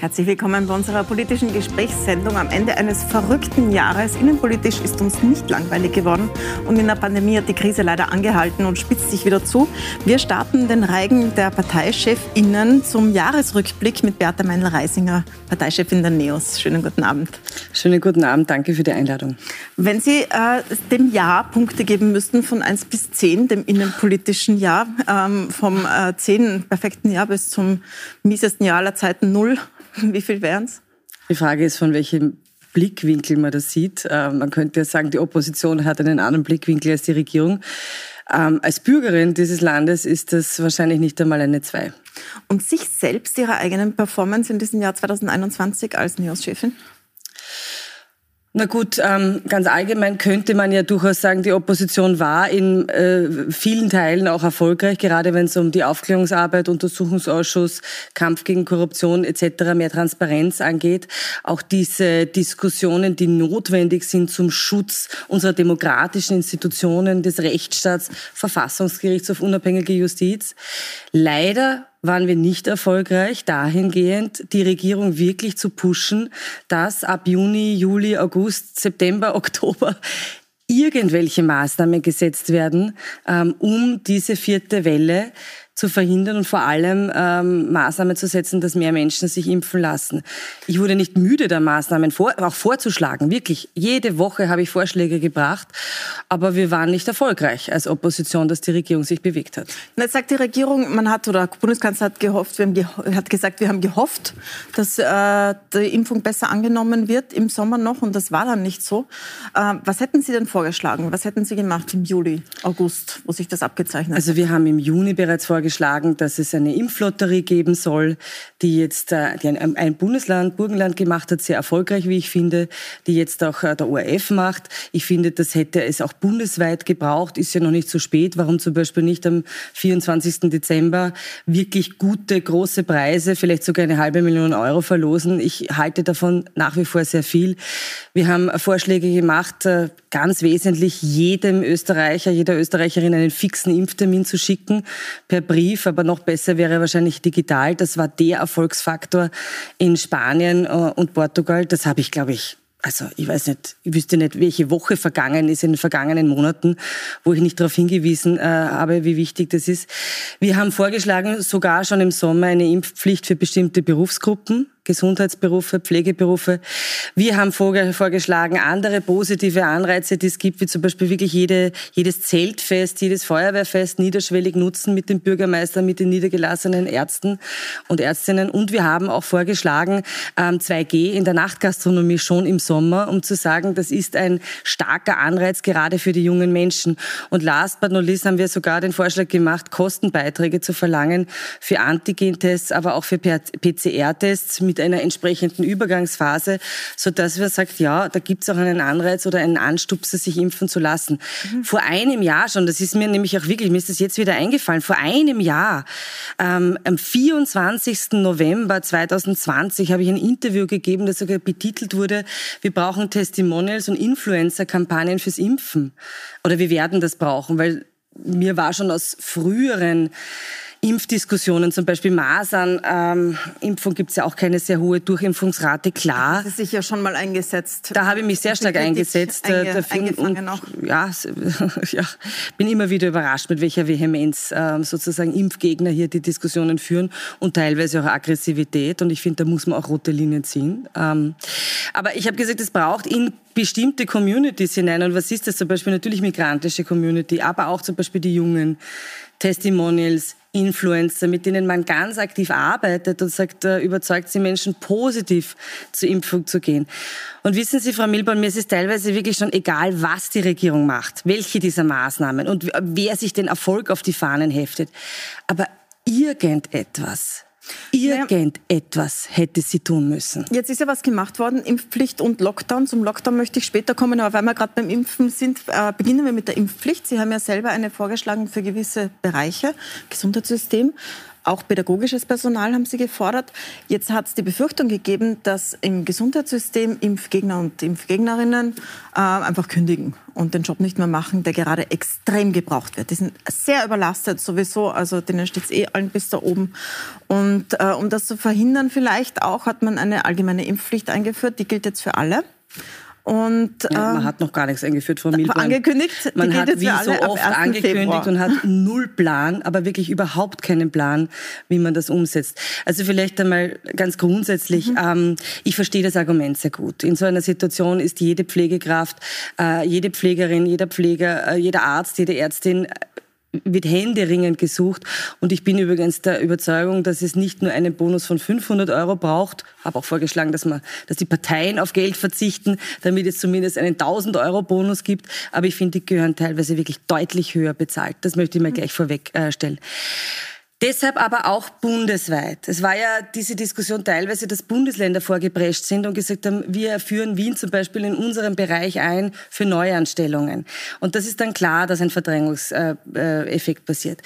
Herzlich willkommen bei unserer politischen Gesprächssendung am Ende eines verrückten Jahres. Innenpolitisch ist uns nicht langweilig geworden und in der Pandemie hat die Krise leider angehalten und spitzt sich wieder zu. Wir starten den Reigen der ParteichefInnen zum Jahresrückblick mit Bertha Meinl-Reisinger, Parteichefin der NEOS. Schönen guten Abend. Schönen guten Abend, danke für die Einladung. Wenn Sie äh, dem Jahr Punkte geben müssten von 1 bis 10, dem innenpolitischen Jahr, ähm, vom äh, 10 perfekten Jahr bis zum miesesten Jahr aller Zeiten 0, Wie viel wären es? Die Frage ist, von welchem Blickwinkel man das sieht. Ähm, man könnte ja sagen, die Opposition hat einen anderen Blickwinkel als die Regierung. Ähm, als Bürgerin dieses Landes ist das wahrscheinlich nicht einmal eine Zwei. Und sich selbst, Ihre eigenen Performance in diesem Jahr 2021 als NEOS-Chefin? Na gut, ähm, ganz allgemein könnte man ja durchaus sagen, die Opposition war in äh, vielen Teilen auch erfolgreich, gerade wenn es um die Aufklärungsarbeit, Untersuchungsausschuss, Kampf gegen Korruption etc., mehr Transparenz angeht. Auch diese Diskussionen, die notwendig sind zum Schutz unserer demokratischen Institutionen, des Rechtsstaats, Verfassungsgerichtshof, unabhängige Justiz. Leider waren wir nicht erfolgreich dahingehend, die Regierung wirklich zu pushen, dass ab Juni, Juli, August, September, Oktober irgendwelche Maßnahmen gesetzt werden, ähm, um diese vierte Welle zu verhindern und vor allem ähm, Maßnahmen zu setzen, dass mehr Menschen sich impfen lassen. Ich wurde nicht müde, da Maßnahmen vor, auch vorzuschlagen. Wirklich, jede Woche habe ich Vorschläge gebracht, aber wir waren nicht erfolgreich als Opposition, dass die Regierung sich bewegt hat. jetzt sagt die Regierung, man hat oder der Bundeskanzler hat gehofft, wir haben geho hat gesagt, wir haben gehofft, dass äh, die Impfung besser angenommen wird im Sommer noch und das war dann nicht so. Äh, was hätten Sie denn vorgeschlagen? Was hätten Sie gemacht im Juli, August, wo sich das abgezeichnet hat? Also wir haben im Juni bereits vorgeschlagen, vorgeschlagen, dass es eine Impflotterie geben soll, die jetzt äh, die ein, Bundesland, Burgenland gemacht hat, sehr erfolgreich, wie ich finde, die jetzt auch äh, der ORF macht. Ich finde, das hätte es auch bundesweit gebraucht, ist ja noch nicht so spät. Warum zum Beispiel nicht am 24. Dezember wirklich gute, große Preise, vielleicht sogar eine halbe Million Euro verlosen? Ich halte davon nach wie vor sehr viel. Wir haben Vorschläge gemacht, äh, ganz wesentlich jedem Österreicher, jeder Österreicherin einen fixen Impftermin zu schicken per Brief, aber noch besser wäre wahrscheinlich digital. Das war der Erfolgsfaktor in Spanien äh, und Portugal. Das habe ich, glaube ich, also ich weiß nicht, ich wüsste nicht, welche Woche vergangen ist in den vergangenen Monaten, wo ich nicht darauf hingewiesen äh, habe, wie wichtig das ist. Wir haben vorgeschlagen, sogar schon im Sommer eine Impfpflicht für bestimmte Berufsgruppen. Gesundheitsberufe, Pflegeberufe. Wir haben vorgeschlagen, andere positive Anreize, die es gibt, wie zum Beispiel wirklich jede, jedes Zeltfest, jedes Feuerwehrfest niederschwellig nutzen mit dem Bürgermeister, mit den niedergelassenen Ärzten und Ärztinnen. Und wir haben auch vorgeschlagen, 2G ähm, in der Nachtgastronomie schon im Sommer, um zu sagen, das ist ein starker Anreiz gerade für die jungen Menschen. Und last but not least haben wir sogar den Vorschlag gemacht, Kostenbeiträge zu verlangen für Antigentests, aber auch für PCR-Tests mit mit einer entsprechenden Übergangsphase, so dass wir sagt, ja, da gibt es auch einen Anreiz oder einen Anstupser, sich impfen zu lassen. Mhm. Vor einem Jahr schon, das ist mir nämlich auch wirklich, mir ist das jetzt wieder eingefallen, vor einem Jahr, ähm, am 24. November 2020 habe ich ein Interview gegeben, das sogar betitelt wurde, wir brauchen Testimonials und Influencer-Kampagnen fürs Impfen. Oder wir werden das brauchen, weil mir war schon aus früheren Impfdiskussionen, zum Beispiel Masern, ähm, Impfung gibt es ja auch keine sehr hohe Durchimpfungsrate, klar. Das ist sich ja schon mal eingesetzt. Da habe ich mich sehr stark eingesetzt. Einge, äh, dafür und, auch. Ja, ja, bin immer wieder überrascht, mit welcher Vehemenz ähm, sozusagen Impfgegner hier die Diskussionen führen und teilweise auch Aggressivität. Und ich finde, da muss man auch rote Linien ziehen. Ähm, aber ich habe gesagt, es braucht in bestimmte Communities hinein. Und was ist das zum Beispiel? Natürlich migrantische Community, aber auch zum Beispiel die Jungen. Testimonials, Influencer, mit denen man ganz aktiv arbeitet und sagt, äh, überzeugt sie Menschen positiv zur Impfung zu gehen. Und wissen Sie, Frau Milborn, mir ist es teilweise wirklich schon egal, was die Regierung macht, welche dieser Maßnahmen und wer sich den Erfolg auf die Fahnen heftet. Aber irgendetwas Irgendetwas hätte sie tun müssen. Jetzt ist ja was gemacht worden, Impfpflicht und Lockdown. Zum Lockdown möchte ich später kommen, aber weil wir gerade beim Impfen sind, äh, beginnen wir mit der Impfpflicht. Sie haben ja selber eine vorgeschlagen für gewisse Bereiche, Gesundheitssystem. Auch pädagogisches Personal haben Sie gefordert. Jetzt hat es die Befürchtung gegeben, dass im Gesundheitssystem Impfgegner und Impfgegnerinnen äh, einfach kündigen und den Job nicht mehr machen, der gerade extrem gebraucht wird. Die sind sehr überlastet sowieso, also denen steht es eh allen bis da oben. Und äh, um das zu verhindern vielleicht auch, hat man eine allgemeine Impfpflicht eingeführt, die gilt jetzt für alle. Und, ja, man ähm, hat noch gar nichts eingeführt von Milborn. Angekündigt. Man hat wie so oft angekündigt Februar. und hat null Plan, aber wirklich überhaupt keinen Plan, wie man das umsetzt. Also vielleicht einmal ganz grundsätzlich, mhm. ähm, ich verstehe das Argument sehr gut. In so einer Situation ist jede Pflegekraft, äh, jede Pflegerin, jeder Pfleger, äh, jeder Arzt, jede Ärztin wird händeringend gesucht. Und ich bin übrigens der Überzeugung, dass es nicht nur einen Bonus von 500 Euro braucht. Habe auch vorgeschlagen, dass man, dass die Parteien auf Geld verzichten, damit es zumindest einen 1000 Euro Bonus gibt. Aber ich finde, die gehören teilweise wirklich deutlich höher bezahlt. Das möchte ich mir gleich vorwegstellen. Äh, Deshalb aber auch bundesweit. Es war ja diese Diskussion teilweise, dass Bundesländer vorgeprescht sind und gesagt haben, wir führen Wien zum Beispiel in unserem Bereich ein für Neuanstellungen. Und das ist dann klar, dass ein Verdrängungseffekt passiert.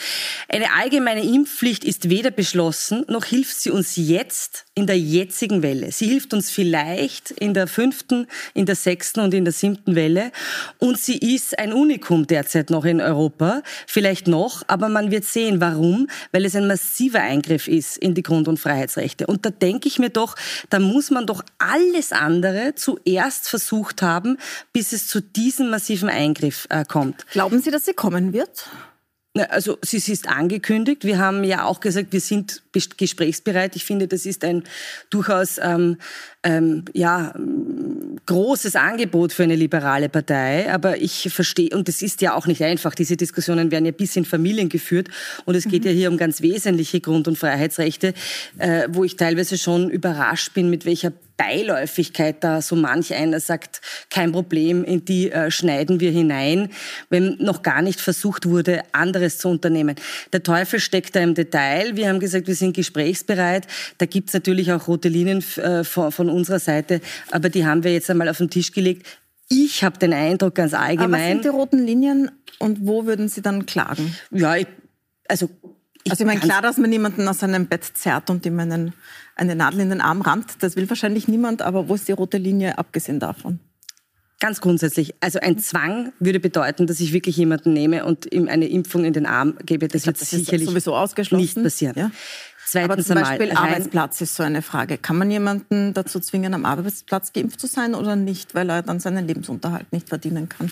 Eine allgemeine Impfpflicht ist weder beschlossen, noch hilft sie uns jetzt in der jetzigen Welle. Sie hilft uns vielleicht in der fünften, in der sechsten und in der siebten Welle. Und sie ist ein Unikum derzeit noch in Europa. Vielleicht noch, aber man wird sehen, warum. Weil weil es ein massiver Eingriff ist in die Grund- und Freiheitsrechte. Und da denke ich mir doch, da muss man doch alles andere zuerst versucht haben, bis es zu diesem massiven Eingriff äh, kommt. Glauben Sie, dass sie kommen wird? Also sie ist angekündigt. Wir haben ja auch gesagt, wir sind gesprächsbereit. Ich finde, das ist ein durchaus ähm, ähm, ja, großes Angebot für eine liberale Partei. Aber ich verstehe, und das ist ja auch nicht einfach, diese Diskussionen werden ja bis in Familien geführt. Und es geht mhm. ja hier um ganz wesentliche Grund- und Freiheitsrechte, äh, wo ich teilweise schon überrascht bin, mit welcher Beiläufigkeit da so manch einer sagt, kein Problem, in die äh, schneiden wir hinein, wenn noch gar nicht versucht wurde, anderes zu unternehmen. Der Teufel steckt da im Detail. Wir haben gesagt, wir sind gesprächsbereit. Da gibt es natürlich auch rote Linien äh, von, von unserer Seite, aber die haben wir jetzt einmal auf den Tisch gelegt. Ich habe den Eindruck ganz allgemein. Aber was sind die roten Linien und wo würden Sie dann klagen? Ja, ich, also ich also ich meine, klar, dass man niemanden aus seinem Bett zerrt und ihm einen eine Nadel in den Arm rammt. Das will wahrscheinlich niemand, aber wo ist die rote Linie, abgesehen davon? Ganz grundsätzlich. Also ein Zwang würde bedeuten, dass ich wirklich jemanden nehme und ihm eine Impfung in den Arm gebe. Das wird das sicherlich sowieso ausgeschlossen. nicht passieren. Ja? Zweitens Aber zum Beispiel einmal, Arbeitsplatz ist so eine Frage. Kann man jemanden dazu zwingen, am Arbeitsplatz geimpft zu sein oder nicht, weil er dann seinen Lebensunterhalt nicht verdienen kann,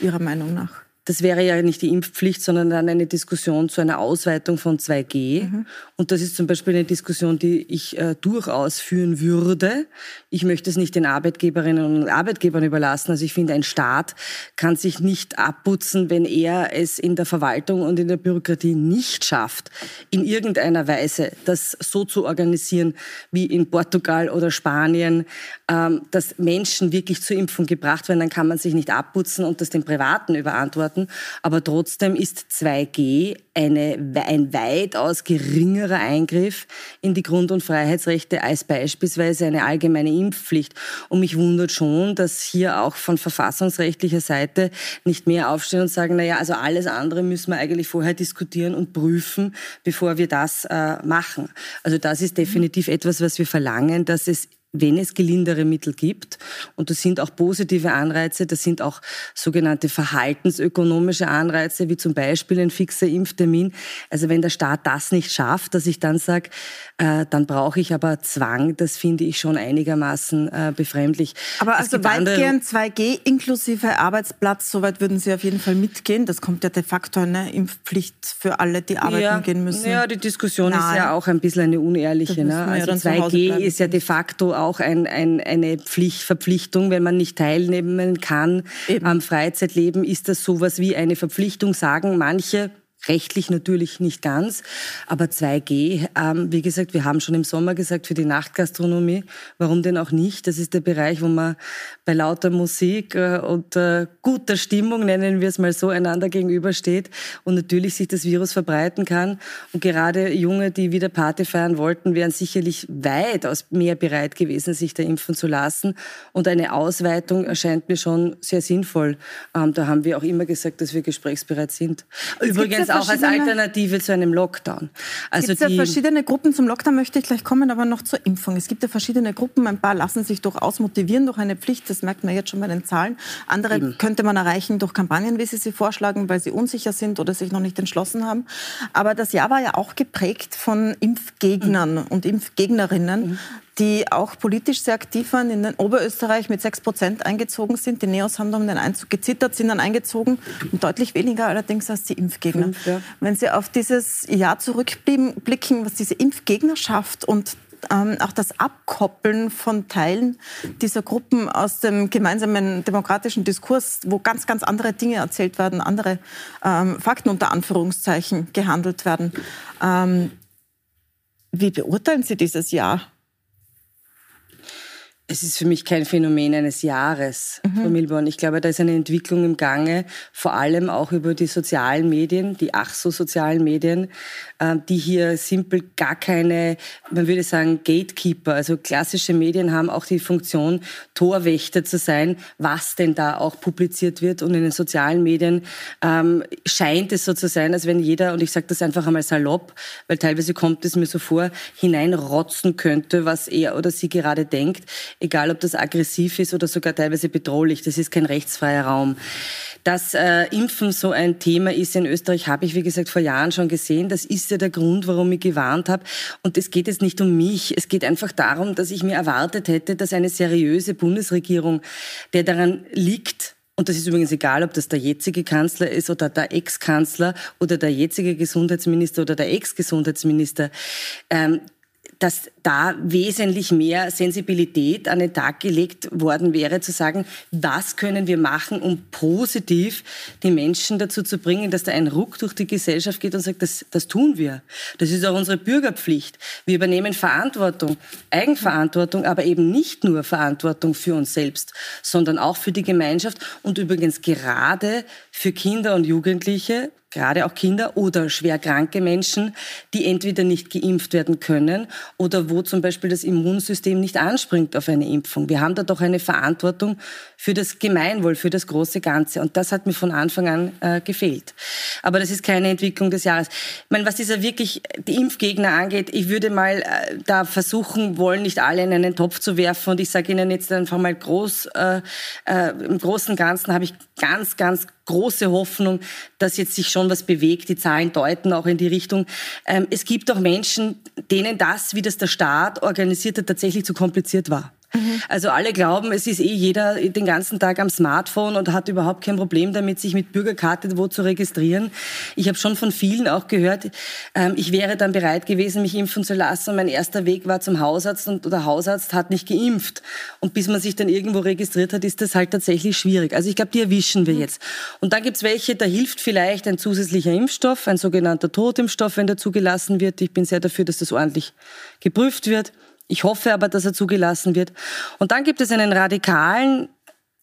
Ihrer Meinung nach? Das wäre ja nicht die Impfpflicht, sondern dann eine Diskussion zu einer Ausweitung von 2G. Mhm. Und das ist zum Beispiel eine Diskussion, die ich äh, durchaus führen würde. Ich möchte es nicht den Arbeitgeberinnen und Arbeitgebern überlassen. Also ich finde, ein Staat kann sich nicht abputzen, wenn er es in der Verwaltung und in der Bürokratie nicht schafft, in irgendeiner Weise das so zu organisieren wie in Portugal oder Spanien, ähm, dass Menschen wirklich zur Impfung gebracht werden. Dann kann man sich nicht abputzen und das den Privaten überantworten werden. Aber trotzdem ist 2G eine, ein weitaus geringerer Eingriff in die Grund- und Freiheitsrechte als beispielsweise eine allgemeine Impfpflicht. Und mich wundert schon, dass hier auch von verfassungsrechtlicher Seite nicht mehr aufstehen und sagen, naja, also alles andere müssen wir eigentlich vorher diskutieren und prüfen, bevor wir das äh, machen. Also das ist definitiv etwas, was wir verlangen, dass es wenn es gelindere Mittel gibt. Und das sind auch positive Anreize, das sind auch sogenannte verhaltensökonomische Anreize, wie zum Beispiel ein fixer Impftermin. Also wenn der Staat das nicht schafft, dass ich dann sage, äh, dann brauche ich aber Zwang, das finde ich schon einigermaßen äh, befremdlich. Aber also weitgehend 2G inklusive Arbeitsplatz, soweit würden Sie auf jeden Fall mitgehen. Das kommt ja de facto eine Impfpflicht für alle, die arbeiten ja, gehen müssen. Ja, die Diskussion Nein. ist ja auch ein bisschen eine unehrliche. Ne? Also 2G ist ja de facto auch ein, ein, eine Pflicht, Verpflichtung, wenn man nicht teilnehmen kann Eben. am Freizeitleben, ist das sowas wie eine Verpflichtung, sagen manche Rechtlich natürlich nicht ganz, aber 2G, ähm, wie gesagt, wir haben schon im Sommer gesagt, für die Nachtgastronomie, warum denn auch nicht? Das ist der Bereich, wo man bei lauter Musik äh, und äh, guter Stimmung, nennen wir es mal so, einander gegenübersteht und natürlich sich das Virus verbreiten kann. Und gerade Junge, die wieder Party feiern wollten, wären sicherlich weitaus mehr bereit gewesen, sich da impfen zu lassen. Und eine Ausweitung erscheint mir schon sehr sinnvoll. Ähm, da haben wir auch immer gesagt, dass wir gesprächsbereit sind. Übrigens das auch als Alternative zu einem Lockdown. Also es gibt ja verschiedene Gruppen. Zum Lockdown möchte ich gleich kommen, aber noch zur Impfung. Es gibt ja verschiedene Gruppen. Ein paar lassen sich durchaus motivieren durch eine Pflicht. Das merkt man jetzt schon bei den Zahlen. Andere Eben. könnte man erreichen durch Kampagnen, wie Sie sie vorschlagen, weil sie unsicher sind oder sich noch nicht entschlossen haben. Aber das Jahr war ja auch geprägt von Impfgegnern mhm. und Impfgegnerinnen. Mhm die auch politisch sehr aktiv waren, in Oberösterreich mit 6 Prozent eingezogen sind. Die Neos haben um den Einzug gezittert, sind dann eingezogen und deutlich weniger allerdings als die Impfgegner. Fünf, ja. Wenn Sie auf dieses Jahr zurückblicken, was diese Impfgegnerschaft und ähm, auch das Abkoppeln von Teilen dieser Gruppen aus dem gemeinsamen demokratischen Diskurs, wo ganz, ganz andere Dinge erzählt werden, andere ähm, Fakten unter Anführungszeichen gehandelt werden. Ähm, wie beurteilen Sie dieses Jahr? Es ist für mich kein Phänomen eines Jahres, mhm. Frau Milborn. Ich glaube, da ist eine Entwicklung im Gange, vor allem auch über die sozialen Medien, die ach so sozialen Medien, ähm, die hier simpel gar keine, man würde sagen, Gatekeeper, also klassische Medien haben auch die Funktion, Torwächter zu sein, was denn da auch publiziert wird. Und in den sozialen Medien ähm, scheint es so zu sein, als wenn jeder, und ich sage das einfach einmal salopp, weil teilweise kommt es mir so vor, hineinrotzen könnte, was er oder sie gerade denkt egal ob das aggressiv ist oder sogar teilweise bedrohlich. Das ist kein rechtsfreier Raum. Dass äh, Impfen so ein Thema ist in Österreich, habe ich, wie gesagt, vor Jahren schon gesehen. Das ist ja der Grund, warum ich gewarnt habe. Und es geht jetzt nicht um mich. Es geht einfach darum, dass ich mir erwartet hätte, dass eine seriöse Bundesregierung, der daran liegt, und das ist übrigens egal, ob das der jetzige Kanzler ist oder der Ex-Kanzler oder der jetzige Gesundheitsminister oder der Ex-Gesundheitsminister, ähm, dass da wesentlich mehr Sensibilität an den Tag gelegt worden wäre, zu sagen, was können wir machen, um positiv die Menschen dazu zu bringen, dass da ein Ruck durch die Gesellschaft geht und sagt, das, das tun wir. Das ist auch unsere Bürgerpflicht. Wir übernehmen Verantwortung, Eigenverantwortung, aber eben nicht nur Verantwortung für uns selbst, sondern auch für die Gemeinschaft und übrigens gerade für Kinder und Jugendliche, gerade auch Kinder oder schwer kranke Menschen, die entweder nicht geimpft werden können oder wo zum Beispiel das Immunsystem nicht anspringt auf eine Impfung. Wir haben da doch eine Verantwortung für das Gemeinwohl, für das große Ganze. Und das hat mir von Anfang an äh, gefehlt. Aber das ist keine Entwicklung des Jahres. Ich meine, was dieser wirklich die Impfgegner angeht, ich würde mal äh, da versuchen wollen, nicht alle in einen Topf zu werfen. Und ich sage Ihnen jetzt einfach mal groß, äh, äh, im Großen Ganzen habe ich ganz, ganz große Hoffnung, dass jetzt sich schon was bewegt. Die Zahlen deuten auch in die Richtung. Ähm, es gibt auch Menschen, denen das, wie das der Staat organisiert hat, tatsächlich zu kompliziert war. Mhm. Also alle glauben, es ist eh jeder den ganzen Tag am Smartphone und hat überhaupt kein Problem damit, sich mit Bürgerkarte wo zu registrieren. Ich habe schon von vielen auch gehört, ähm, ich wäre dann bereit gewesen, mich impfen zu lassen. Mein erster Weg war zum Hausarzt und der Hausarzt hat nicht geimpft. Und bis man sich dann irgendwo registriert hat, ist das halt tatsächlich schwierig. Also ich glaube, die erwischen wir mhm. jetzt. Und dann gibt's welche, da hilft vielleicht ein zusätzlicher Impfstoff, ein sogenannter Totimpfstoff, wenn der zugelassen wird. Ich bin sehr dafür, dass das ordentlich geprüft wird. Ich hoffe aber, dass er zugelassen wird. Und dann gibt es einen radikalen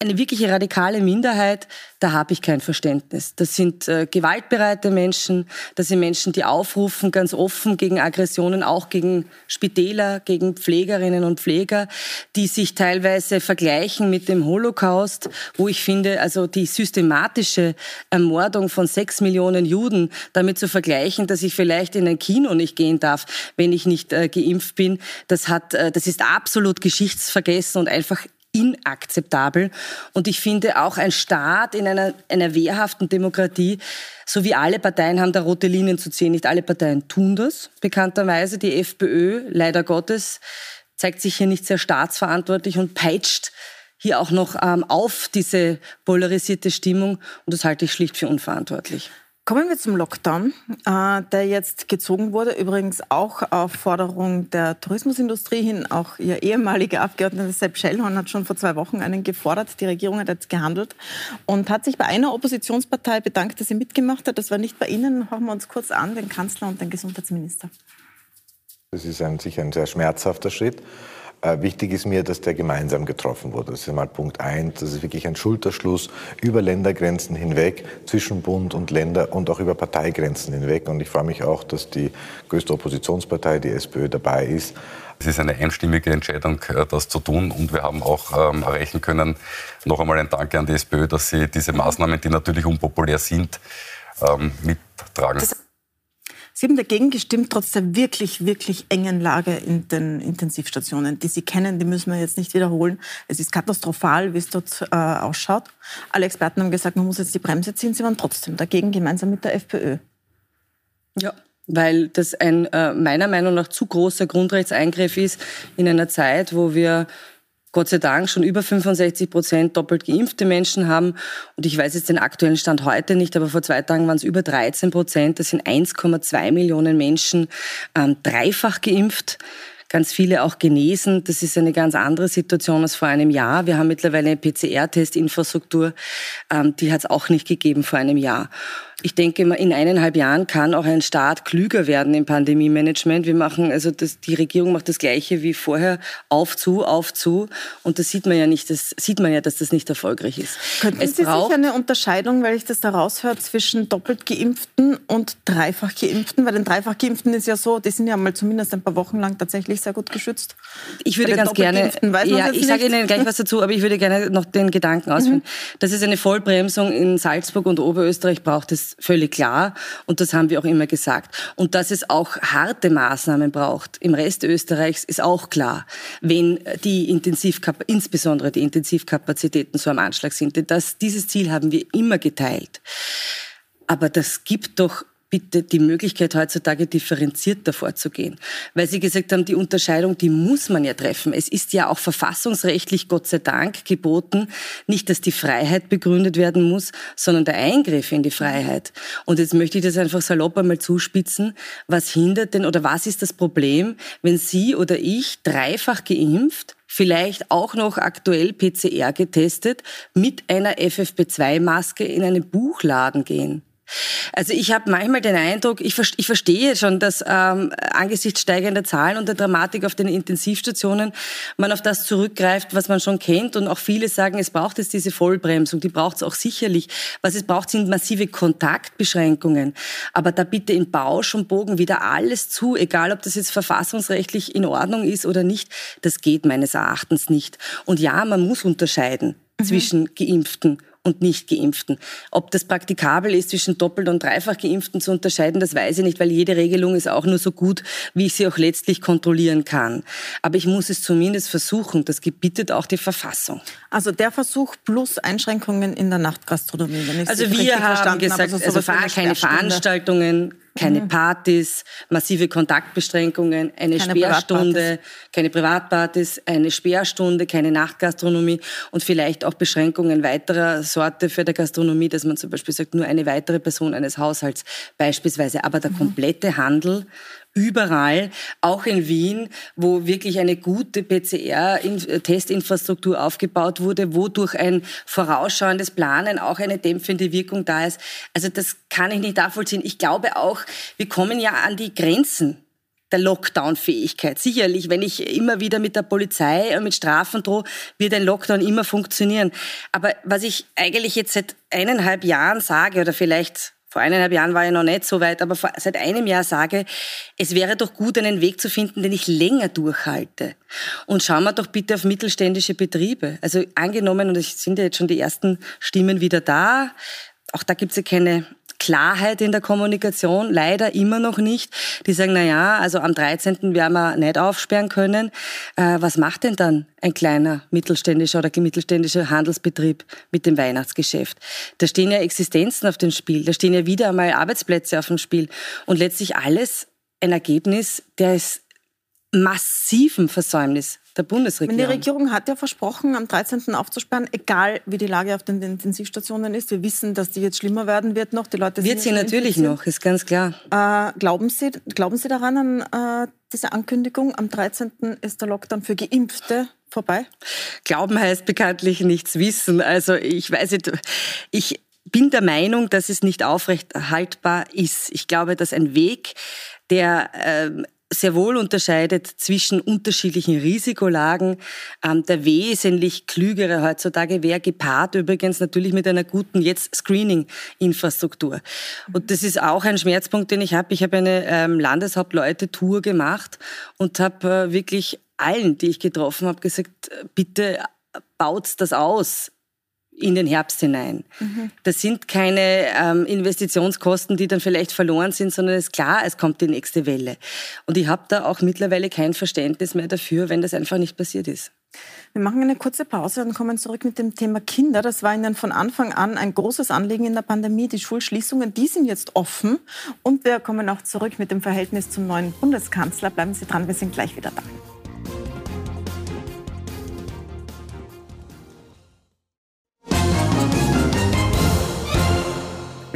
eine wirkliche radikale Minderheit, da habe ich kein Verständnis. Das sind äh, gewaltbereite Menschen, das sind Menschen, die aufrufen ganz offen gegen Aggressionen, auch gegen Spitäler, gegen Pflegerinnen und Pfleger, die sich teilweise vergleichen mit dem Holocaust, wo ich finde, also die systematische Ermordung von sechs Millionen Juden damit zu vergleichen, dass ich vielleicht in ein Kino nicht gehen darf, wenn ich nicht äh, geimpft bin, das hat, äh, das ist absolut geschichtsvergessen und einfach inakzeptabel. Und ich finde auch ein Staat in einer, einer wehrhaften Demokratie, so wie alle Parteien haben da rote Linien zu ziehen. Nicht alle Parteien tun das, bekannterweise. Die FPÖ, leider Gottes, zeigt sich hier nicht sehr staatsverantwortlich und peitscht hier auch noch ähm, auf diese polarisierte Stimmung. Und das halte ich schlicht für unverantwortlich. Kommen wir zum Lockdown, äh, der jetzt gezogen wurde, übrigens auch auf Forderung der Tourismusindustrie hin. Auch Ihr ehemaliger Abgeordneter Sepp Schellhorn hat schon vor zwei Wochen einen gefordert. Die Regierung hat jetzt gehandelt und hat sich bei einer Oppositionspartei bedankt, dass sie mitgemacht hat. Das war nicht bei Ihnen. Hören wir uns kurz an, den Kanzler und den Gesundheitsminister. Das ist ein, sicher ein sehr schmerzhafter Schritt. Äh, wichtig ist mir, dass der gemeinsam getroffen wurde. Das ist mal Punkt eins. Das ist wirklich ein Schulterschluss über Ländergrenzen hinweg, zwischen Bund und Länder und auch über Parteigrenzen hinweg. Und ich freue mich auch, dass die größte Oppositionspartei, die SPÖ, dabei ist. Es ist eine einstimmige Entscheidung, äh, das zu tun. Und wir haben auch ähm, erreichen können, noch einmal ein Danke an die SPÖ, dass sie diese Maßnahmen, die natürlich unpopulär sind, ähm, mit tragen. Das Sie haben dagegen gestimmt, trotz der wirklich, wirklich engen Lage in den Intensivstationen, die Sie kennen, die müssen wir jetzt nicht wiederholen. Es ist katastrophal, wie es dort äh, ausschaut. Alle Experten haben gesagt, man muss jetzt die Bremse ziehen. Sie waren trotzdem dagegen, gemeinsam mit der FPÖ. Ja, weil das ein äh, meiner Meinung nach zu großer Grundrechtseingriff ist in einer Zeit, wo wir Gott sei Dank schon über 65 Prozent doppelt geimpfte Menschen haben. Und ich weiß jetzt den aktuellen Stand heute nicht, aber vor zwei Tagen waren es über 13 Prozent. Das sind 1,2 Millionen Menschen ähm, dreifach geimpft ganz viele auch genesen. Das ist eine ganz andere Situation als vor einem Jahr. Wir haben mittlerweile eine PCR-Testinfrastruktur, ähm, die hat es auch nicht gegeben vor einem Jahr. Ich denke, in eineinhalb Jahren kann auch ein Staat klüger werden im Pandemie-Management. Wir machen, also das, die Regierung macht das Gleiche wie vorher, auf zu, auf zu. Und das sieht man ja nicht, das sieht man ja, dass das nicht erfolgreich ist. Könnten es Sie sich eine Unterscheidung, weil ich das da raushöre, zwischen doppelt Geimpften und dreifach Geimpften? Weil den dreifach Geimpften ist ja so, die sind ja mal zumindest ein paar Wochen lang tatsächlich sehr gut geschützt. Ich würde ganz gerne, ja, ich sage Ihnen gleich was dazu, aber ich würde gerne noch den Gedanken ausführen. Mhm. Dass es eine Vollbremsung in Salzburg und Oberösterreich braucht, das völlig klar und das haben wir auch immer gesagt. Und dass es auch harte Maßnahmen braucht im Rest Österreichs ist auch klar, wenn die Intensivkap insbesondere die Intensivkapazitäten so am Anschlag sind. Das, dieses Ziel haben wir immer geteilt. Aber das gibt doch bitte die Möglichkeit heutzutage differenzierter vorzugehen. Weil Sie gesagt haben, die Unterscheidung, die muss man ja treffen. Es ist ja auch verfassungsrechtlich, Gott sei Dank, geboten, nicht, dass die Freiheit begründet werden muss, sondern der Eingriff in die Freiheit. Und jetzt möchte ich das einfach salopp einmal zuspitzen. Was hindert denn oder was ist das Problem, wenn Sie oder ich dreifach geimpft vielleicht auch noch aktuell PCR getestet, mit einer FFP2-Maske in einen Buchladen gehen. Also ich habe manchmal den Eindruck, ich, ich verstehe schon, dass ähm, angesichts steigender Zahlen und der Dramatik auf den Intensivstationen man auf das zurückgreift, was man schon kennt. Und auch viele sagen, es braucht jetzt diese Vollbremsung, die braucht es auch sicherlich. Was es braucht, sind massive Kontaktbeschränkungen. Aber da bitte in Bausch und Bogen wieder alles zu, egal ob das jetzt verfassungsrechtlich in Ordnung ist oder nicht, das geht meines Erachtens nicht. Und ja, man muss unterscheiden mhm. zwischen Geimpften und nicht Geimpften. Ob das praktikabel ist, zwischen doppelt und dreifach Geimpften zu unterscheiden, das weiß ich nicht, weil jede Regelung ist auch nur so gut, wie ich sie auch letztlich kontrollieren kann. Aber ich muss es zumindest versuchen. Das gebietet auch die Verfassung. Also der Versuch plus Einschränkungen in der Nachtgastronomie. also wir haben gesagt, also, also keine Veranstaltungen, keine mhm. Partys, massive Kontaktbeschränkungen, eine keine Sperrstunde, Privatpartys. keine Privatpartys, eine Sperrstunde, keine Nachtgastronomie und vielleicht auch Beschränkungen weiterer Sorte für der Gastronomie, dass man zum Beispiel sagt, nur eine weitere Person eines Haushalts beispielsweise. Aber der mhm. komplette Handel überall, auch in Wien, wo wirklich eine gute PCR-Testinfrastruktur aufgebaut wurde, wo durch ein vorausschauendes Planen auch eine dämpfende Wirkung da ist. Also das kann ich nicht nachvollziehen. Ich glaube auch, wir kommen ja an die Grenzen der Lockdown-Fähigkeit. Sicherlich, wenn ich immer wieder mit der Polizei und mit Strafen drohe, wird ein Lockdown immer funktionieren. Aber was ich eigentlich jetzt seit eineinhalb Jahren sage, oder vielleicht vor eineinhalb Jahren war ich noch nicht so weit, aber seit einem Jahr sage, es wäre doch gut, einen Weg zu finden, den ich länger durchhalte. Und schauen wir doch bitte auf mittelständische Betriebe. Also angenommen, und es sind ja jetzt schon die ersten Stimmen wieder da, auch da gibt es ja keine Klarheit in der Kommunikation, leider immer noch nicht. Die sagen, na ja, also am 13. werden wir nicht aufsperren können. Äh, was macht denn dann ein kleiner mittelständischer oder mittelständischer Handelsbetrieb mit dem Weihnachtsgeschäft? Da stehen ja Existenzen auf dem Spiel, da stehen ja wieder einmal Arbeitsplätze auf dem Spiel und letztlich alles ein Ergebnis, der ist massiven Versäumnis der Bundesregierung. Die Regierung hat ja versprochen, am 13. aufzusperren, egal wie die Lage auf den Intensivstationen ist. Wir wissen, dass die jetzt schlimmer werden wird noch. Die Leute wird sie natürlich noch, ist ganz klar. Äh, glauben, sie, glauben Sie daran, an äh, diese Ankündigung, am 13. ist der Lockdown für Geimpfte vorbei? Glauben heißt bekanntlich nichts wissen. Also ich weiß nicht, ich bin der Meinung, dass es nicht aufrechthaltbar ist. Ich glaube, dass ein Weg, der äh, sehr wohl unterscheidet zwischen unterschiedlichen Risikolagen. Ähm, der wesentlich klügere heutzutage wäre gepaart übrigens natürlich mit einer guten jetzt Screening-Infrastruktur. Und das ist auch ein Schmerzpunkt, den ich habe. Ich habe eine ähm, Landeshauptleute-Tour gemacht und habe äh, wirklich allen, die ich getroffen habe, gesagt, bitte baut das aus in den Herbst hinein. Mhm. Das sind keine ähm, Investitionskosten, die dann vielleicht verloren sind, sondern es ist klar, es kommt die nächste Welle. Und ich habe da auch mittlerweile kein Verständnis mehr dafür, wenn das einfach nicht passiert ist. Wir machen eine kurze Pause und kommen zurück mit dem Thema Kinder. Das war Ihnen von Anfang an ein großes Anliegen in der Pandemie. Die Schulschließungen, die sind jetzt offen. Und wir kommen auch zurück mit dem Verhältnis zum neuen Bundeskanzler. Bleiben Sie dran, wir sind gleich wieder da.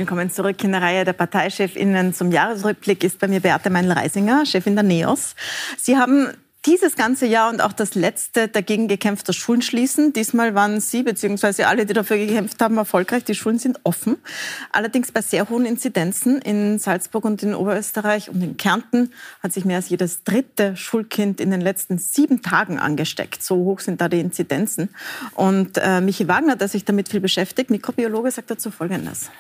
Willkommen zurück in der Reihe der Parteichefinnen. Zum Jahresrückblick ist bei mir Beate Meinl-Reisinger, Chefin der NEOS. Sie haben dieses ganze Jahr und auch das letzte dagegen gekämpft, dass Schulen schließen. Diesmal waren Sie bzw. alle, die dafür gekämpft haben, erfolgreich. Die Schulen sind offen. Allerdings bei sehr hohen Inzidenzen in Salzburg und in Oberösterreich und in Kärnten hat sich mehr als jedes dritte Schulkind in den letzten sieben Tagen angesteckt. So hoch sind da die Inzidenzen. Und äh, Michi Wagner, der sich damit viel beschäftigt, Mikrobiologe, sagt dazu Folgendes.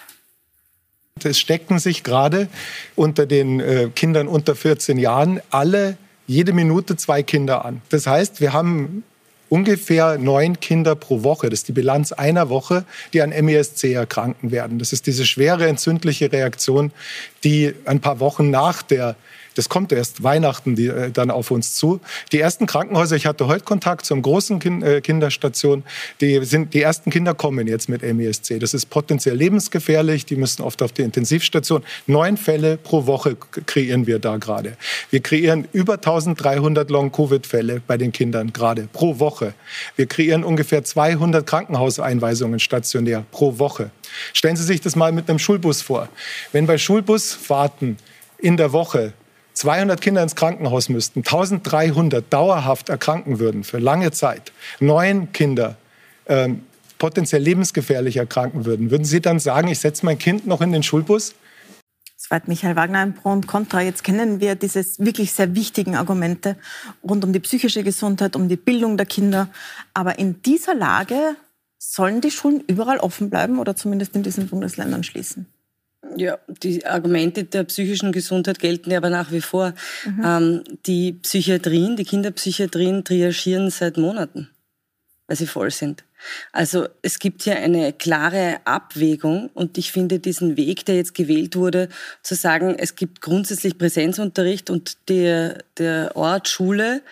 Es stecken sich gerade unter den äh, Kindern unter 14 Jahren alle jede Minute zwei Kinder an. Das heißt, wir haben ungefähr neun Kinder pro Woche. Das ist die Bilanz einer Woche, die an MESC erkranken werden. Das ist diese schwere entzündliche Reaktion, die ein paar Wochen nach der das kommt erst Weihnachten die, äh, dann auf uns zu. Die ersten Krankenhäuser, ich hatte heute Kontakt zum großen kind, äh, Kinderstation, die, sind, die ersten Kinder kommen jetzt mit MESC. Das ist potenziell lebensgefährlich, die müssen oft auf die Intensivstation. Neun Fälle pro Woche kreieren wir da gerade. Wir kreieren über 1300 Long-Covid-Fälle bei den Kindern gerade pro Woche. Wir kreieren ungefähr 200 Krankenhauseinweisungen stationär pro Woche. Stellen Sie sich das mal mit einem Schulbus vor. Wenn bei Schulbusfahrten in der Woche 200 Kinder ins Krankenhaus müssten, 1300 dauerhaft erkranken würden für lange Zeit, neun Kinder ähm, potenziell lebensgefährlich erkranken würden, würden Sie dann sagen, ich setze mein Kind noch in den Schulbus? Soweit Michael Wagner ein Pro und Contra. Jetzt kennen wir diese wirklich sehr wichtigen Argumente rund um die psychische Gesundheit, um die Bildung der Kinder. Aber in dieser Lage sollen die Schulen überall offen bleiben oder zumindest in diesen Bundesländern schließen? Ja, die Argumente der psychischen Gesundheit gelten ja aber nach wie vor. Mhm. Ähm, die Psychiatrien, die Kinderpsychiatrien triagieren seit Monaten, weil sie voll sind. Also es gibt hier eine klare Abwägung und ich finde diesen Weg, der jetzt gewählt wurde, zu sagen, es gibt grundsätzlich Präsenzunterricht und der, der Ort Schule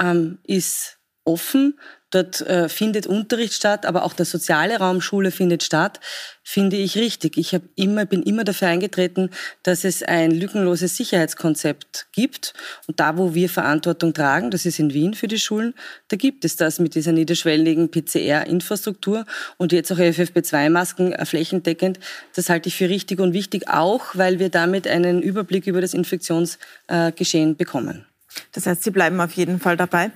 ähm, ist offen Dort äh, findet Unterricht statt, aber auch der soziale Raum Schule findet statt, finde ich richtig. Ich hab immer, bin immer dafür eingetreten, dass es ein lückenloses Sicherheitskonzept gibt. Und da, wo wir Verantwortung tragen, das ist in Wien für die Schulen, da gibt es das mit dieser niederschwelligen PCR-Infrastruktur und jetzt auch FFP2-Masken äh, flächendeckend. Das halte ich für richtig und wichtig, auch weil wir damit einen Überblick über das Infektionsgeschehen bekommen. Das heißt, Sie bleiben auf jeden Fall dabei.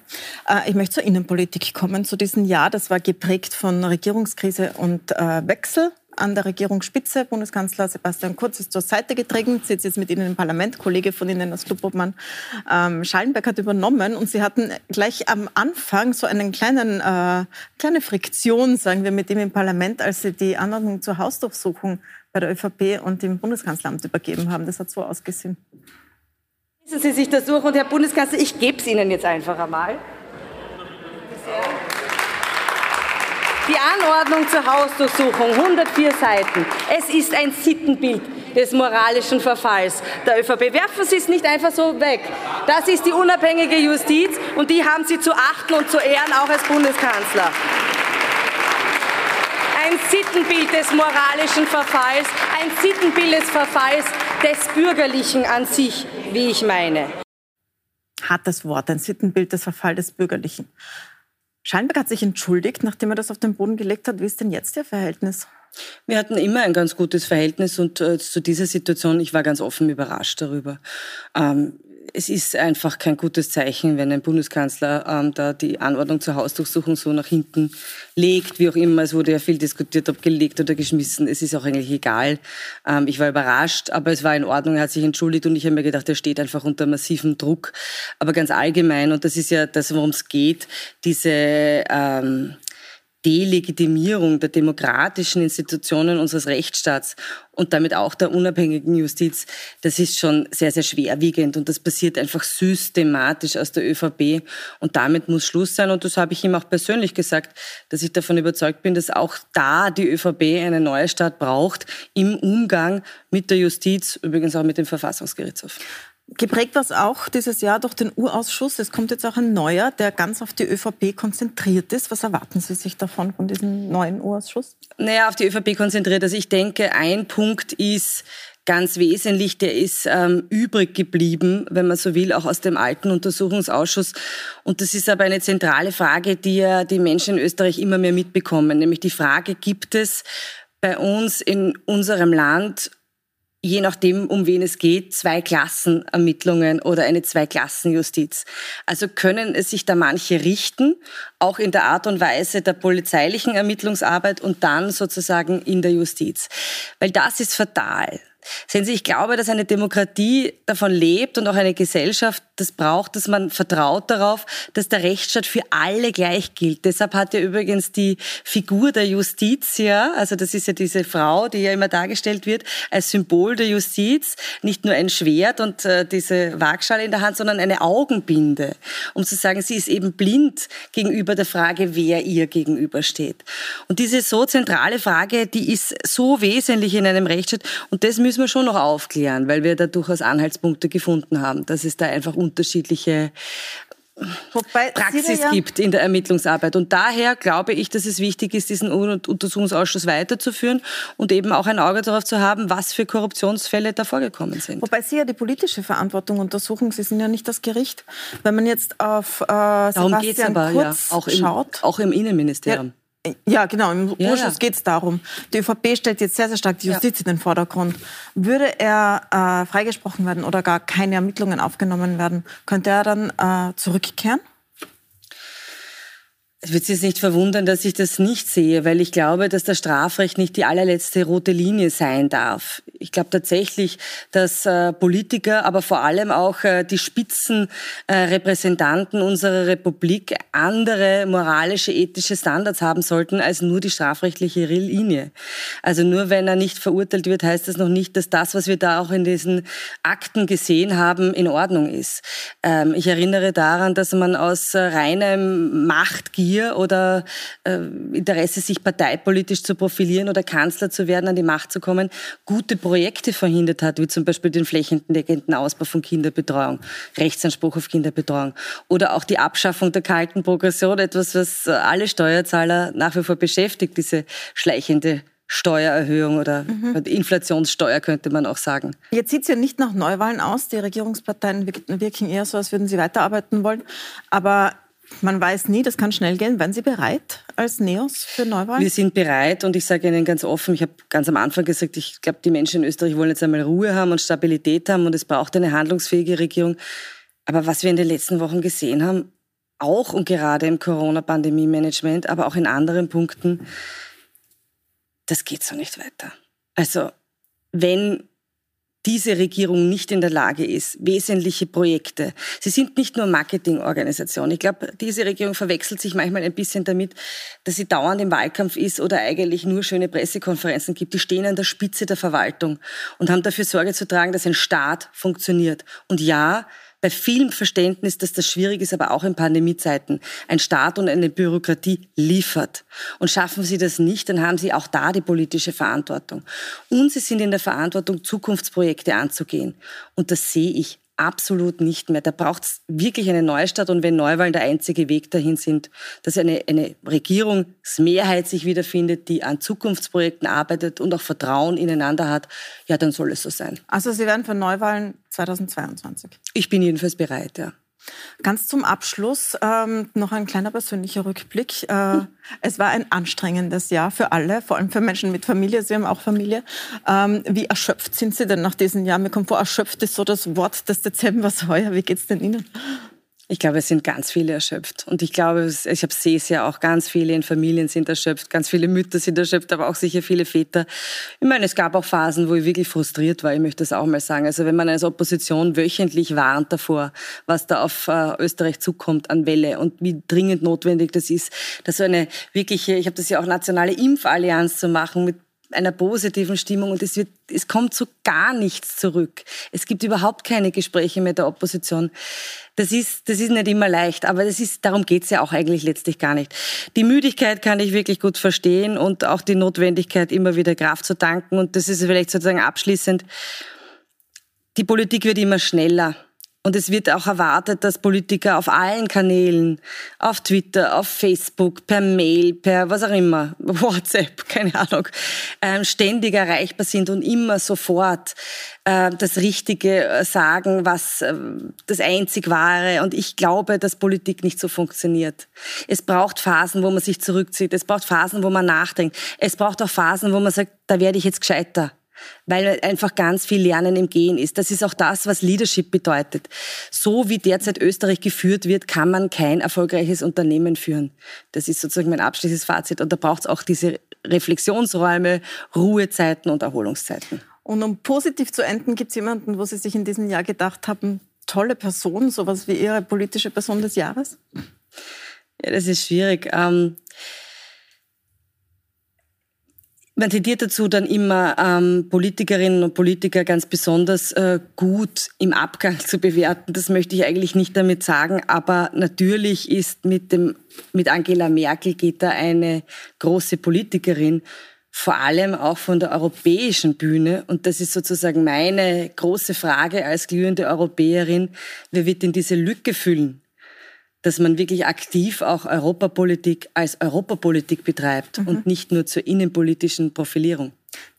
Äh, ich möchte zur Innenpolitik kommen, zu diesem Jahr. Das war geprägt von Regierungskrise und äh, Wechsel an der Regierungsspitze. Bundeskanzler Sebastian Kurz ist zur Seite getreten, sitzt jetzt mit Ihnen im Parlament. Kollege von Ihnen, das Clubobmann ähm, Schallenberg, hat übernommen. Und Sie hatten gleich am Anfang so kleinen, äh, kleine Friktion, sagen wir, mit ihm im Parlament, als Sie die Anordnung zur Hausdurchsuchung bei der ÖVP und dem Bundeskanzleramt übergeben haben. Das hat so ausgesehen. Lesen Sie sich das durch und Herr Bundeskanzler, ich gebe es Ihnen jetzt einfach einmal. Die Anordnung zur Hausdurchsuchung, 104 Seiten. Es ist ein Sittenbild des moralischen Verfalls der ÖVP. Werfen Sie es nicht einfach so weg. Das ist die unabhängige Justiz und die haben Sie zu achten und zu ehren, auch als Bundeskanzler ein Sittenbild des moralischen Verfalls, ein Sittenbild des Verfalls des Bürgerlichen an sich, wie ich meine. Hartes Wort, ein Sittenbild des Verfalls des Bürgerlichen. Scheinberg hat sich entschuldigt, nachdem er das auf den Boden gelegt hat. Wie ist denn jetzt Ihr Verhältnis? Wir hatten immer ein ganz gutes Verhältnis und äh, zu dieser Situation, ich war ganz offen überrascht darüber. Ähm, es ist einfach kein gutes Zeichen, wenn ein Bundeskanzler ähm, da die Anordnung zur Hausdurchsuchung so nach hinten legt, wie auch immer. Es wurde ja viel diskutiert, ob gelegt oder geschmissen. Es ist auch eigentlich egal. Ähm, ich war überrascht, aber es war in Ordnung. Er hat sich entschuldigt und ich habe mir gedacht, er steht einfach unter massivem Druck. Aber ganz allgemein, und das ist ja das, worum es geht, diese... Ähm, Delegitimierung der demokratischen Institutionen unseres Rechtsstaats und damit auch der unabhängigen Justiz, das ist schon sehr, sehr schwerwiegend. Und das passiert einfach systematisch aus der ÖVP. Und damit muss Schluss sein. Und das habe ich ihm auch persönlich gesagt, dass ich davon überzeugt bin, dass auch da die ÖVP eine neue Stadt braucht im Umgang mit der Justiz, übrigens auch mit dem Verfassungsgerichtshof. Geprägt war es auch dieses Jahr durch den Urausschuss. Es kommt jetzt auch ein neuer, der ganz auf die ÖVP konzentriert ist. Was erwarten Sie sich davon, von diesem neuen Urausschuss? Naja, auf die ÖVP konzentriert. Also ich denke, ein Punkt ist, ganz wesentlich, der ist ähm, übrig geblieben, wenn man so will, auch aus dem alten Untersuchungsausschuss. Und das ist aber eine zentrale Frage, die ja die Menschen in Österreich immer mehr mitbekommen, nämlich die Frage, gibt es bei uns in unserem Land je nachdem, um wen es geht, zwei Klassenermittlungen oder eine Zweiklassenjustiz. Also können es sich da manche richten, auch in der Art und Weise der polizeilichen Ermittlungsarbeit und dann sozusagen in der Justiz. Weil das ist fatal. Sehen Sie, ich glaube, dass eine Demokratie davon lebt und auch eine Gesellschaft das braucht, dass man vertraut darauf, dass der Rechtsstaat für alle gleich gilt. Deshalb hat ja übrigens die Figur der Justitia, also das ist ja diese Frau, die ja immer dargestellt wird, als Symbol der Justiz, nicht nur ein Schwert und äh, diese Waagschale in der Hand, sondern eine Augenbinde, um zu sagen, sie ist eben blind gegenüber der Frage, wer ihr gegenübersteht. Und diese so zentrale Frage, die ist so wesentlich in einem Rechtsstaat und das müssen wir schon noch aufklären, weil wir da durchaus Anhaltspunkte gefunden haben, dass es da einfach unterschiedliche Wobei Praxis ja gibt in der Ermittlungsarbeit. Und daher glaube ich, dass es wichtig ist, diesen Untersuchungsausschuss weiterzuführen und eben auch ein Auge darauf zu haben, was für Korruptionsfälle da vorgekommen sind. Wobei Sie ja die politische Verantwortung untersuchen. Sie sind ja nicht das Gericht. Wenn man jetzt auf äh, Darum geht es aber, Kurz ja. Auch im, schaut, auch im Innenministerium. Ja, ja, genau. Im ja, Urschuss ja. geht es darum. Die övp stellt jetzt sehr, sehr stark die Justiz ja. in den Vordergrund. Würde er äh, freigesprochen werden oder gar keine Ermittlungen aufgenommen werden, könnte er dann äh, zurückkehren? Es wird Sie jetzt nicht verwundern, dass ich das nicht sehe, weil ich glaube, dass das Strafrecht nicht die allerletzte rote Linie sein darf. Ich glaube tatsächlich, dass äh, Politiker, aber vor allem auch äh, die Spitzenrepräsentanten äh, unserer Republik andere moralische, ethische Standards haben sollten als nur die strafrechtliche Linie. Also nur wenn er nicht verurteilt wird, heißt das noch nicht, dass das, was wir da auch in diesen Akten gesehen haben, in Ordnung ist. Ähm, ich erinnere daran, dass man aus reinem Machtgier Gier oder äh, Interesse, sich parteipolitisch zu profilieren oder Kanzler zu werden, an die Macht zu kommen, gute Projekte verhindert hat, wie zum Beispiel den flächendeckenden Ausbau von Kinderbetreuung, Rechtsanspruch auf Kinderbetreuung oder auch die Abschaffung der kalten Progression, etwas, was alle Steuerzahler nach wie vor beschäftigt, diese schleichende Steuererhöhung oder mhm. Inflationssteuer könnte man auch sagen. Jetzt sieht es ja nicht nach Neuwahlen aus. Die Regierungsparteien wirken eher so, als würden sie weiterarbeiten wollen. Aber man weiß nie, das kann schnell gehen. Wären Sie bereit als NEOS für Neuwahlen? Wir sind bereit und ich sage Ihnen ganz offen, ich habe ganz am Anfang gesagt, ich glaube, die Menschen in Österreich wollen jetzt einmal Ruhe haben und Stabilität haben und es braucht eine handlungsfähige Regierung. Aber was wir in den letzten Wochen gesehen haben, auch und gerade im Corona-Pandemie-Management, aber auch in anderen Punkten, das geht so nicht weiter. Also wenn diese Regierung nicht in der Lage ist, wesentliche Projekte. Sie sind nicht nur Marketingorganisation. Ich glaube, diese Regierung verwechselt sich manchmal ein bisschen damit, dass sie dauernd im Wahlkampf ist oder eigentlich nur schöne Pressekonferenzen gibt. Die stehen an der Spitze der Verwaltung und haben dafür Sorge zu tragen, dass ein Staat funktioniert. Und ja, bei vielem Verständnis, dass das schwierig ist, aber auch in Pandemiezeiten, ein Staat und eine Bürokratie liefert. Und schaffen sie das nicht, dann haben sie auch da die politische Verantwortung. Und sie sind in der Verantwortung, Zukunftsprojekte anzugehen. Und das sehe ich absolut nicht mehr. Da braucht es wirklich eine Neustart und wenn Neuwahlen der einzige Weg dahin sind, dass eine, eine Regierungsmehrheit sich wiederfindet, die an Zukunftsprojekten arbeitet und auch Vertrauen ineinander hat, ja, dann soll es so sein. Also Sie werden für Neuwahlen 2022? Ich bin jedenfalls bereit, ja. Ganz zum Abschluss ähm, noch ein kleiner persönlicher Rückblick. Äh, es war ein anstrengendes Jahr für alle, vor allem für Menschen mit Familie. Sie haben auch Familie. Ähm, wie erschöpft sind Sie denn nach diesem Jahr? Mir kommt vor, erschöpft ist so das Wort des Dezembers heuer. Wie geht es denn Ihnen? Ich glaube, es sind ganz viele erschöpft. Und ich glaube, ich sehe es ja auch, ganz viele in Familien sind erschöpft, ganz viele Mütter sind erschöpft, aber auch sicher viele Väter. Ich meine, es gab auch Phasen, wo ich wirklich frustriert war, ich möchte das auch mal sagen. Also wenn man als Opposition wöchentlich warnt davor, was da auf äh, Österreich zukommt an Welle und wie dringend notwendig das ist, dass so eine wirkliche, ich habe das ja auch nationale Impfallianz zu machen mit einer positiven Stimmung und es, wird, es kommt so gar nichts zurück. Es gibt überhaupt keine Gespräche mit der Opposition. Das ist, das ist nicht immer leicht, aber das ist, darum geht's ja auch eigentlich letztlich gar nicht. Die Müdigkeit kann ich wirklich gut verstehen und auch die Notwendigkeit, immer wieder Kraft zu tanken. Und das ist vielleicht sozusagen abschließend. Die Politik wird immer schneller. Und es wird auch erwartet, dass Politiker auf allen Kanälen, auf Twitter, auf Facebook, per Mail, per was auch immer, WhatsApp, keine Ahnung, ähm, ständig erreichbar sind und immer sofort äh, das Richtige äh, sagen, was äh, das einzig wahre. Und ich glaube, dass Politik nicht so funktioniert. Es braucht Phasen, wo man sich zurückzieht. Es braucht Phasen, wo man nachdenkt. Es braucht auch Phasen, wo man sagt, da werde ich jetzt gescheiter weil einfach ganz viel Lernen im Gehen ist. Das ist auch das, was Leadership bedeutet. So wie derzeit Österreich geführt wird, kann man kein erfolgreiches Unternehmen führen. Das ist sozusagen mein abschließendes Fazit. Und da braucht es auch diese Reflexionsräume, Ruhezeiten und Erholungszeiten. Und um positiv zu enden, gibt es jemanden, wo Sie sich in diesem Jahr gedacht haben, tolle Person, sowas wie Ihre politische Person des Jahres? Ja, das ist schwierig. Ähm man tendiert dazu, dann immer ähm, Politikerinnen und Politiker ganz besonders äh, gut im Abgang zu bewerten. Das möchte ich eigentlich nicht damit sagen, aber natürlich ist mit, dem, mit Angela Merkel geht da eine große Politikerin, vor allem auch von der europäischen Bühne. Und das ist sozusagen meine große Frage als glühende Europäerin. Wer wird denn diese Lücke füllen? Dass man wirklich aktiv auch Europapolitik als Europapolitik betreibt mhm. und nicht nur zur innenpolitischen Profilierung.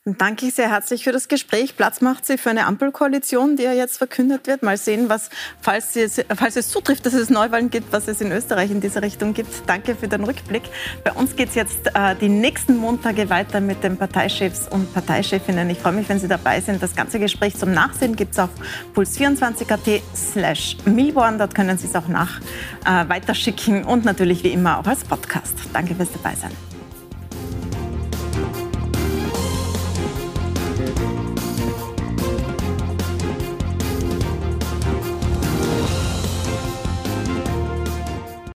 Dann danke ich sehr herzlich für das Gespräch. Platz macht sie für eine Ampelkoalition, die ja jetzt verkündet wird. Mal sehen, was, falls es, falls es zutrifft, dass es Neuwahlen gibt, was es in Österreich in diese Richtung gibt. Danke für den Rückblick. Bei uns geht es jetzt äh, die nächsten Montage weiter mit den Parteichefs und Parteichefinnen. Ich freue mich, wenn Sie dabei sind. Das ganze Gespräch zum Nachsehen gibt es auf puls24.at slash Milborn. Dort können Sie es auch nach äh, weiterschicken und natürlich wie immer auch als Podcast. Danke fürs Dabeisein.